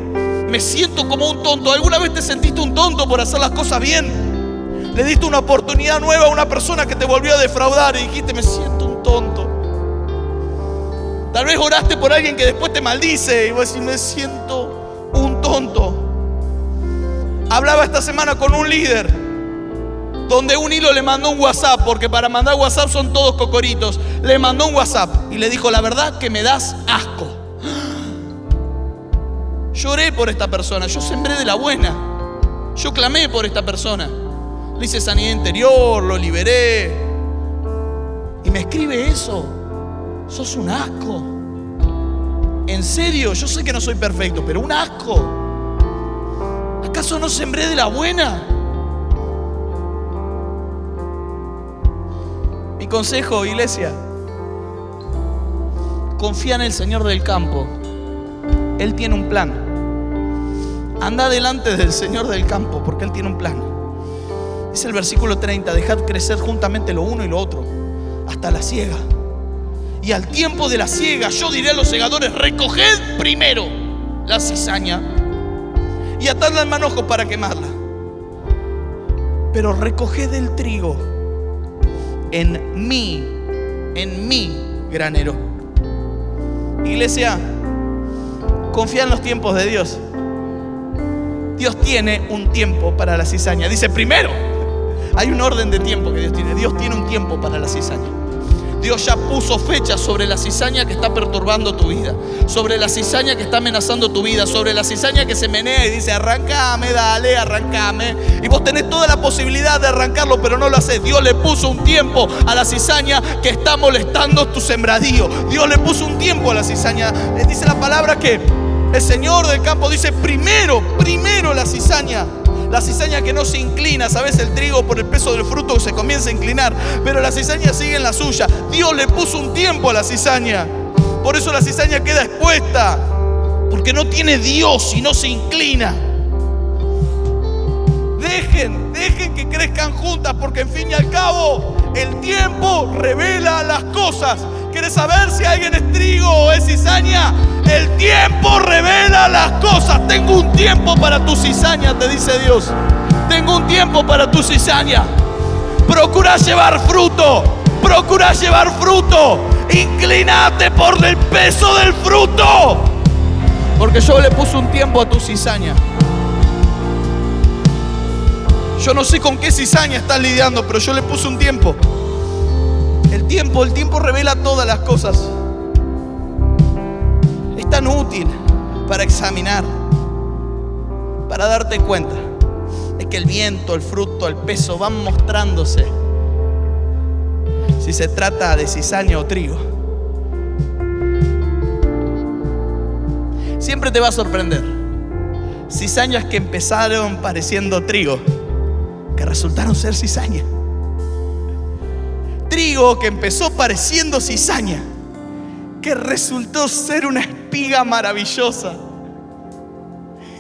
me siento como un tonto. ¿Alguna vez te sentiste un tonto por hacer las cosas bien? Le diste una oportunidad nueva a una persona que te volvió a defraudar y dijiste, me siento un tonto. Tal vez oraste por alguien que después te maldice y vos decís, me siento un tonto. Hablaba esta semana con un líder donde un hilo le mandó un WhatsApp, porque para mandar WhatsApp son todos cocoritos. Le mandó un WhatsApp y le dijo, la verdad que me das asco. <gasps> Lloré por esta persona, yo sembré de la buena. Yo clamé por esta persona. Le hice sanidad interior, lo liberé. Y me escribe eso. Sos un asco. En serio, yo sé que no soy perfecto, pero un asco. ¿Acaso no sembré de la buena? Mi consejo, iglesia, confía en el Señor del campo. Él tiene un plan. Anda delante del Señor del campo, porque Él tiene un plan. Es el versículo 30, dejad crecer juntamente lo uno y lo otro, hasta la siega. Y al tiempo de la siega, yo diré a los segadores, recoged primero la cizaña y atadla en manojo para quemarla. Pero recoged el trigo en mí, en mi granero. Iglesia, confía en los tiempos de Dios. Dios tiene un tiempo para la cizaña. Dice, primero, hay un orden de tiempo que Dios tiene. Dios tiene un tiempo para la cizaña. Dios ya puso fecha sobre la cizaña que está perturbando tu vida, sobre la cizaña que está amenazando tu vida, sobre la cizaña que se menea y dice, arrancame, dale, arrancame. Y vos tenés toda la posibilidad de arrancarlo, pero no lo haces. Dios le puso un tiempo a la cizaña que está molestando tu sembradío. Dios le puso un tiempo a la cizaña. Le dice la palabra que el Señor del campo dice, primero, primero la cizaña. La cizaña que no se inclina, sabes, el trigo por el peso del fruto se comienza a inclinar, pero la cizaña sigue en la suya. Dios le puso un tiempo a la cizaña. Por eso la cizaña queda expuesta, porque no tiene Dios y no se inclina. Dejen, dejen que crezcan juntas, porque en fin y al cabo el tiempo revela las cosas. ¿Quieres saber si alguien es trigo o es cizaña? El tiempo revela las cosas. Tengo un tiempo para tu cizaña, te dice Dios. Tengo un tiempo para tu cizaña. Procura llevar fruto. Procura llevar fruto. Inclínate por el peso del fruto. Porque yo le puse un tiempo a tu cizaña. Yo no sé con qué cizaña estás lidiando, pero yo le puse un tiempo tiempo, el tiempo revela todas las cosas. Es tan útil para examinar, para darte cuenta de que el viento, el fruto, el peso van mostrándose si se trata de cizaña o trigo. Siempre te va a sorprender. Cizañas que empezaron pareciendo trigo, que resultaron ser cizaña trigo que empezó pareciendo cizaña, que resultó ser una espiga maravillosa.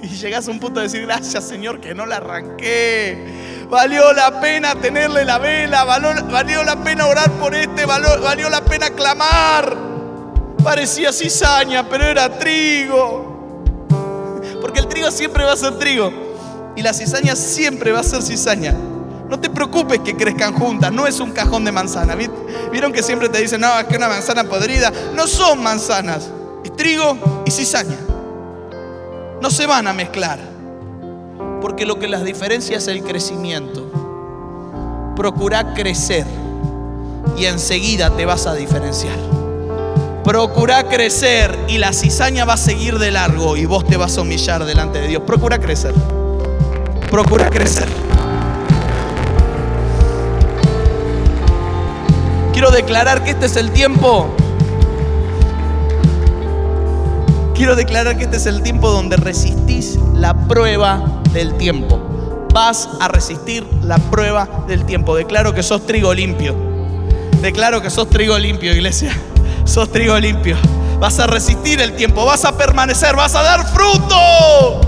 Y llegas a un punto de decir, gracias Señor que no la arranqué. Valió la pena tenerle la vela, valió, la pena orar por este, valió, valió la pena clamar. Parecía cizaña, pero era trigo. Porque el trigo siempre va a ser trigo. Y la cizaña siempre va a ser cizaña. No te preocupes que crezcan juntas, no es un cajón de manzana. ¿Vieron que siempre te dicen, no, es que una manzana podrida? No son manzanas, es trigo y cizaña. No se van a mezclar, porque lo que las diferencia es el crecimiento. Procura crecer y enseguida te vas a diferenciar. Procura crecer y la cizaña va a seguir de largo y vos te vas a humillar delante de Dios. Procura crecer. Procura crecer. Quiero declarar que este es el tiempo. Quiero declarar que este es el tiempo donde resistís la prueba del tiempo. Vas a resistir la prueba del tiempo. Declaro que sos trigo limpio. Declaro que sos trigo limpio, iglesia. <laughs> Sos trigo limpio. Vas a resistir el tiempo. Vas a permanecer. Vas a dar fruto.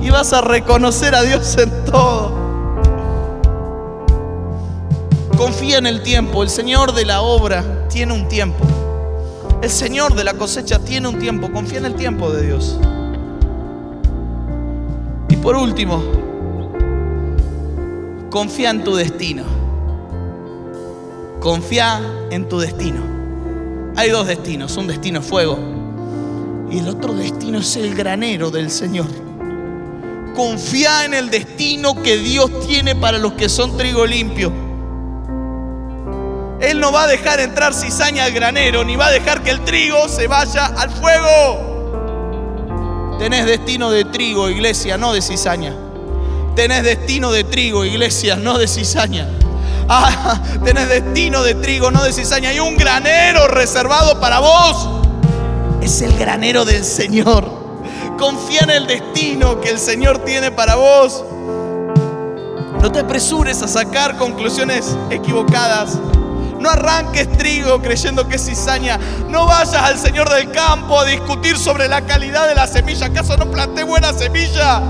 Y vas a reconocer a Dios en todo. Confía en el tiempo. El Señor de la obra tiene un tiempo. El Señor de la cosecha tiene un tiempo. Confía en el tiempo de Dios. Y por último, confía en tu destino. Confía en tu destino. Hay dos destinos. Un destino es fuego. Y el otro destino es el granero del Señor. Confía en el destino que Dios tiene para los que son trigo limpio. Él no va a dejar entrar cizaña al granero, ni va a dejar que el trigo se vaya al fuego. Tenés destino de trigo, iglesia, no de cizaña. Tenés destino de trigo, iglesia, no de cizaña. Ah, <laughs> tenés destino de trigo, no de cizaña. Hay un granero reservado para vos. Es el granero del Señor. Confía en el destino que el Señor tiene para vos. No te apresures a sacar conclusiones equivocadas. No arranques trigo creyendo que es cizaña. No vayas al Señor del campo a discutir sobre la calidad de la semilla. ¿Acaso no planté buena semilla?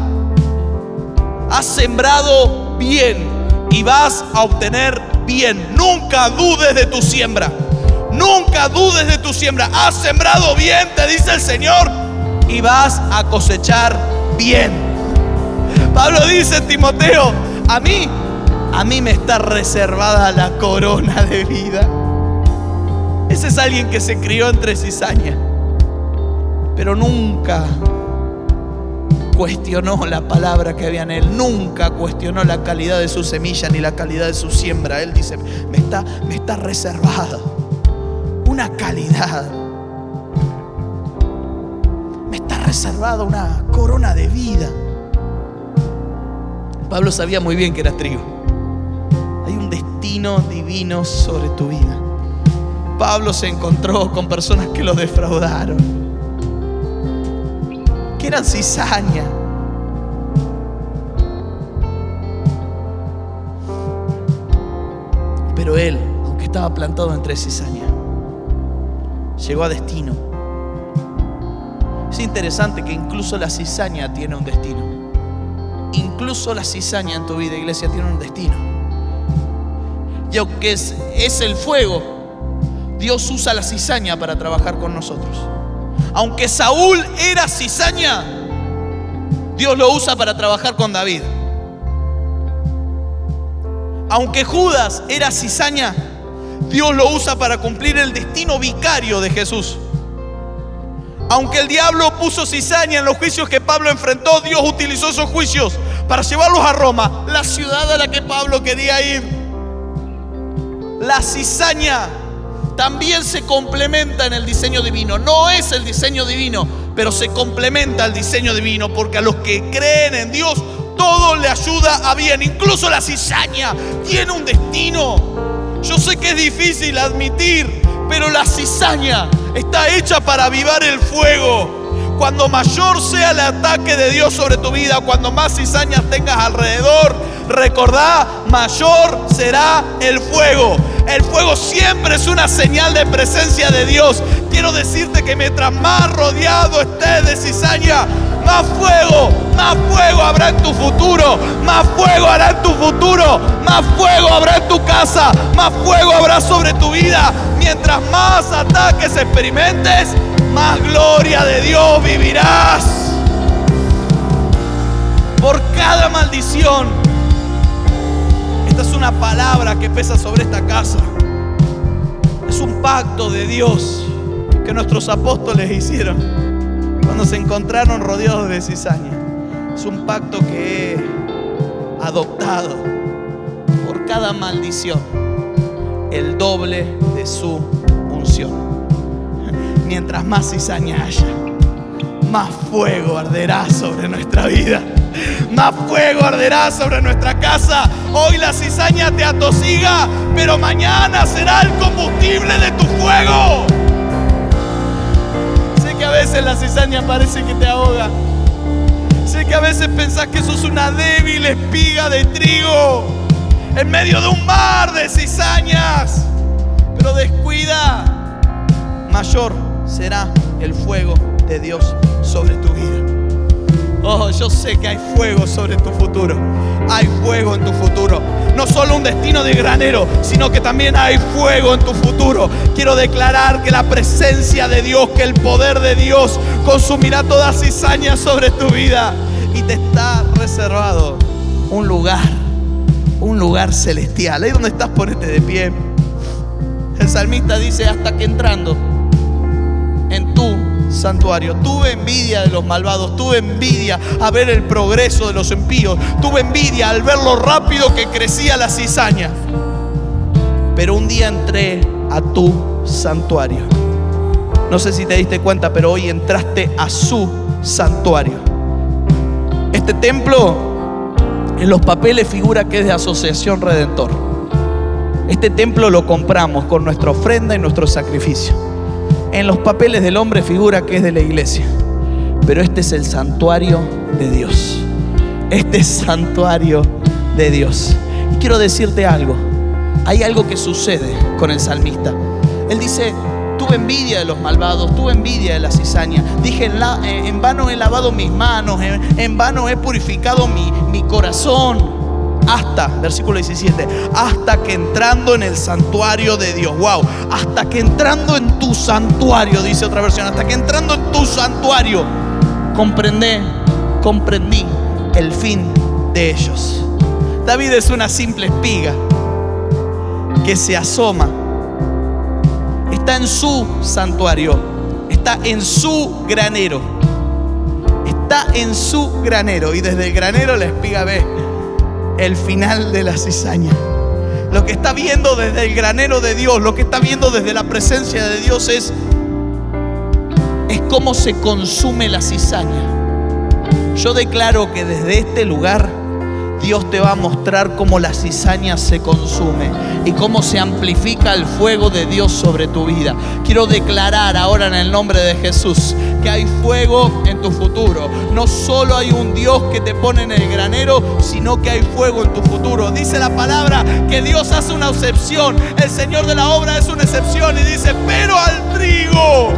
Has sembrado bien y vas a obtener bien. Nunca dudes de tu siembra. Nunca dudes de tu siembra. Has sembrado bien, te dice el Señor, y vas a cosechar bien. Pablo dice Timoteo, a mí a mí me está reservada la corona de vida. Ese es alguien que se crió entre cizaña, pero nunca cuestionó la palabra que había en él, nunca cuestionó la calidad de su semilla ni la calidad de su siembra. Él dice, me está, me está reservada una calidad. Me está reservada una corona de vida. Pablo sabía muy bien que era trigo divino sobre tu vida. Pablo se encontró con personas que lo defraudaron, que eran cizaña. Pero él, aunque estaba plantado entre cizaña, llegó a destino. Es interesante que incluso la cizaña tiene un destino. Incluso la cizaña en tu vida, iglesia, tiene un destino y aunque es, el fuego, Dios usa la cizaña para trabajar con nosotros. Aunque Saúl era cizaña, Dios lo usa para trabajar con David. Aunque Judas era cizaña, Dios lo usa para cumplir el destino vicario de Jesús. Aunque el diablo puso cizaña en los juicios que Pablo enfrentó, Dios utilizó esos juicios para llevarlos a Roma, la ciudad a la que Pablo quería ir. La cizaña también se complementa en el diseño divino. No es el diseño divino, pero se complementa al diseño divino, porque a los que creen en Dios, todo le ayuda a bien. Incluso la cizaña tiene un destino. Yo sé que es difícil admitir, pero la cizaña está hecha para avivar el fuego. Cuando mayor sea el ataque de Dios sobre tu vida, cuando más cizañas tengas alrededor, recordá, mayor será el fuego. El fuego siempre es una señal de presencia de Dios. Quiero decirte que mientras más rodeado estés de cizaña, más fuego, más fuego habrá en tu futuro, más fuego hará en tu futuro, más fuego habrá en tu casa, más fuego habrá sobre tu vida. Mientras más ataques experimentes, más gloria de Dios vivirás. Por cada maldición. Una palabra que pesa sobre esta casa. Es un pacto de Dios que nuestros apóstoles hicieron cuando se encontraron rodeados de cizaña. Es un pacto que he adoptado por cada maldición el doble de su unción. Mientras más cizaña haya, más fuego arderá sobre nuestra vida. Más fuego arderá sobre nuestra casa. Hoy la cizaña te atosiga, pero mañana será el combustible de tu fuego. Sé que a veces la cizaña parece que te ahoga. Sé que a veces pensás que sos una débil espiga de trigo en medio de un mar de cizañas. Pero descuida, mayor será el fuego de Dios sobre tu vida. Oh, yo sé que hay fuego sobre tu futuro. Hay fuego en tu futuro. No solo un destino de granero, sino que también hay fuego en tu futuro. Quiero declarar que la presencia de Dios, que el poder de Dios consumirá toda cizaña sobre tu vida. Y te está reservado un lugar un lugar celestial. Ahí donde estás, ponete de pie. El salmista dice, hasta que entrando santuario, tuve envidia de los malvados, tuve envidia a ver el progreso de los impíos, tuve envidia al ver lo rápido que crecía la cizaña. Pero un día entré a tu santuario. No sé si te diste cuenta, pero hoy entraste a su santuario. Este templo en los papeles figura que es de Asociación Redentor. Este templo lo compramos con nuestra ofrenda y nuestro sacrificio. En los papeles del hombre figura que es de la iglesia. Pero este es el santuario de Dios. Este es santuario de Dios. Y quiero decirte algo. Hay algo que sucede con el salmista. Él dice, Tuve envidia de los malvados, tuve envidia de la cizaña. Dije, en, eh, vano he lavado mis manos, en, vano he purificado mi, mi corazón. Hasta, versículo 17, hasta que entrando en el santuario de Dios, wow, hasta que entrando en tu santuario, dice otra versión, hasta que entrando en tu santuario, comprendí, comprendí el fin de ellos. David es una simple espiga que se asoma está en su santuario, está en su granero. Está en su granero y desde el granero la espiga ve el final de la cizaña. Lo que está viendo desde el granero de Dios, lo que está viendo desde la presencia de Dios es es cómo se consume la cizaña. Yo declaro que desde este lugar Dios te va a mostrar cómo la cizaña se consume y cómo se amplifica el fuego de Dios sobre tu vida. Quiero declarar ahora en el nombre de Jesús que hay fuego en tu futuro. No solo hay un Dios que te pone en el granero, sino que hay fuego en tu futuro. Dice la palabra que Dios hace una excepción. El Señor de la obra es una excepción y dice, pero al trigo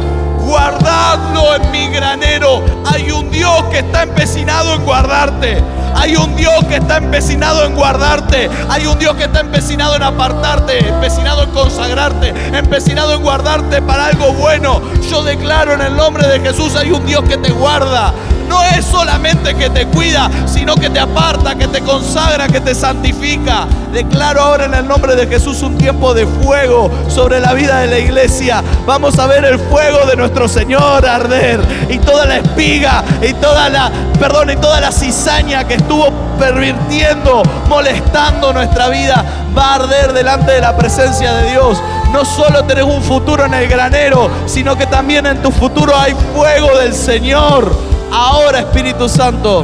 guardadlo en mi granero. Hay un Dios que está empecinado en guardarte. Hay un Dios que está empecinado en guardarte. Hay un Dios que está empecinado en apartarte, empecinado en consagrarte, empecinado en guardarte para algo bueno. Yo declaro en el nombre de Jesús, hay un Dios que te guarda no es solamente que te cuida, sino que te aparta, que te consagra, que te santifica. Declaro ahora en el nombre de Jesús un tiempo de fuego sobre la vida de la iglesia. Vamos a ver el fuego de nuestro Señor arder y toda la espiga y toda la, perdón, y toda la cizaña que estuvo pervirtiendo, molestando nuestra vida, va a arder delante de la presencia de Dios no solo tenés un futuro en el granero, sino que también en tu futuro hay fuego del Señor. Ahora, Espíritu Santo,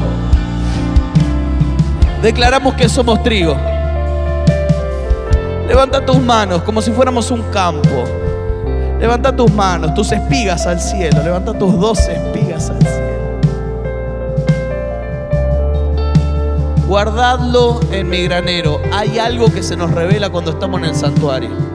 declaramos que somos trigo. Levanta tus manos como si fuéramos un campo. Levanta tus manos, tus espigas al cielo. Levanta tus dos espigas al cielo. Guardadlo en mi granero. Hay algo que se nos revela cuando estamos en el santuario.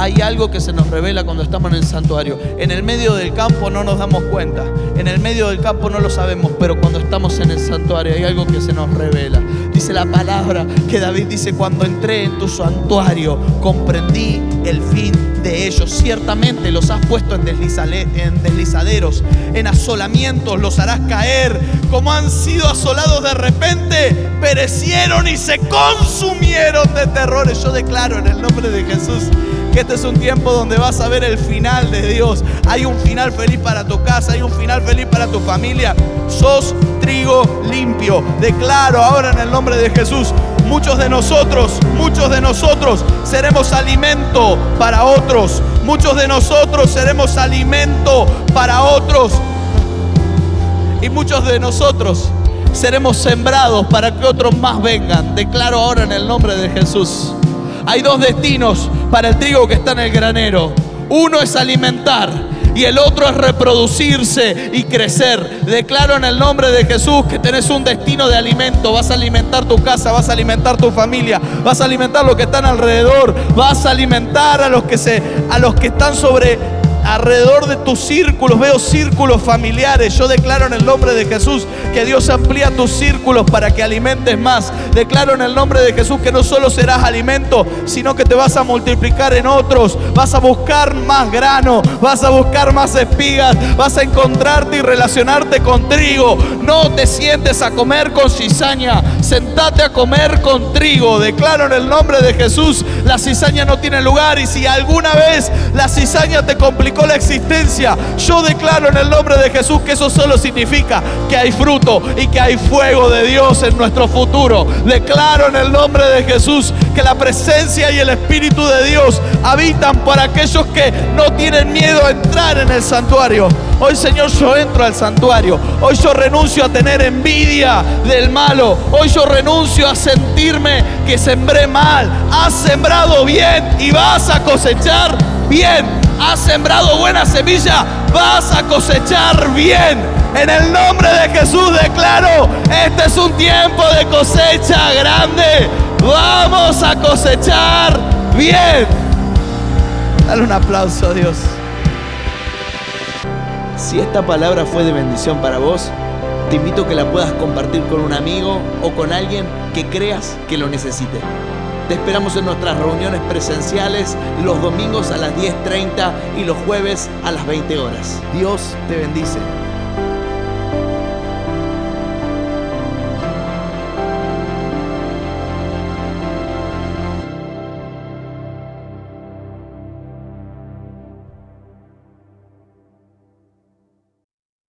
Hay algo que se nos revela cuando estamos en el santuario. En el medio del campo no nos damos cuenta. En el medio del campo no lo sabemos, pero cuando estamos en el santuario hay algo que se nos revela. Dice la palabra que David dice, cuando entré en tu santuario, comprendí el fin de ellos. Ciertamente los has puesto en, en deslizaderos, en asolamientos, los harás caer. Como han sido asolados de repente, perecieron y se consumieron de terrores. Yo declaro en el nombre de Jesús que este es un tiempo donde vas a ver el final de Dios. Hay un final feliz para tu casa, hay un final feliz para tu familia. Sos trigo limpio. Declaro ahora en el nombre de Jesús, muchos de nosotros, muchos de nosotros seremos alimento para otros. Muchos de nosotros seremos alimento para otros. Y muchos de nosotros seremos sembrados para que otros más vengan. Declaro ahora en el nombre de Jesús. Hay dos destinos para el trigo que está en el granero. Uno es alimentar y el otro es reproducirse y crecer. Declaro en el nombre de Jesús que tenés un destino de alimento. Vas a alimentar tu casa, vas a alimentar tu familia, vas a alimentar los que están alrededor, vas a alimentar a los que se a los que están sobre alrededor de tus círculos, veo círculos familiares. Yo declaro en el nombre de Jesús que Dios amplía tus círculos para que alimentes más. Declaro en el nombre de Jesús que no solo serás alimento, sino que te vas a multiplicar en otros. Vas a buscar más grano, vas a buscar más espigas, vas a encontrarte y relacionarte con trigo. No te sientes a comer con cizaña, sentate a comer con trigo. Declaro en el nombre de Jesús, la cizaña no tiene lugar y si alguna vez la cizaña te la existencia. Yo declaro en el nombre de Jesús que eso solo significa que hay fruto y que hay fuego de Dios en nuestro futuro. Declaro en el nombre de Jesús que la presencia y el Espíritu de Dios habitan para aquellos que no tienen miedo a entrar en el santuario. Hoy Señor yo entro al santuario. Hoy yo renuncio a tener envidia del malo. Hoy yo renuncio a sentirme que sembré mal. Has sembrado bien y vas a cosechar bien has sembrado buena semilla, vas a cosechar bien. En el nombre de Jesús declaro, este es un tiempo de cosecha grande. Vamos a cosechar bien. Dale un aplauso a Dios. Si esta palabra fue de bendición para vos, te invito a que la puedas compartir con un amigo o con alguien que creas que lo necesite. Te esperamos en nuestras reuniones presenciales los domingos a las 10.30 y los jueves a las 20 horas. Dios te bendice.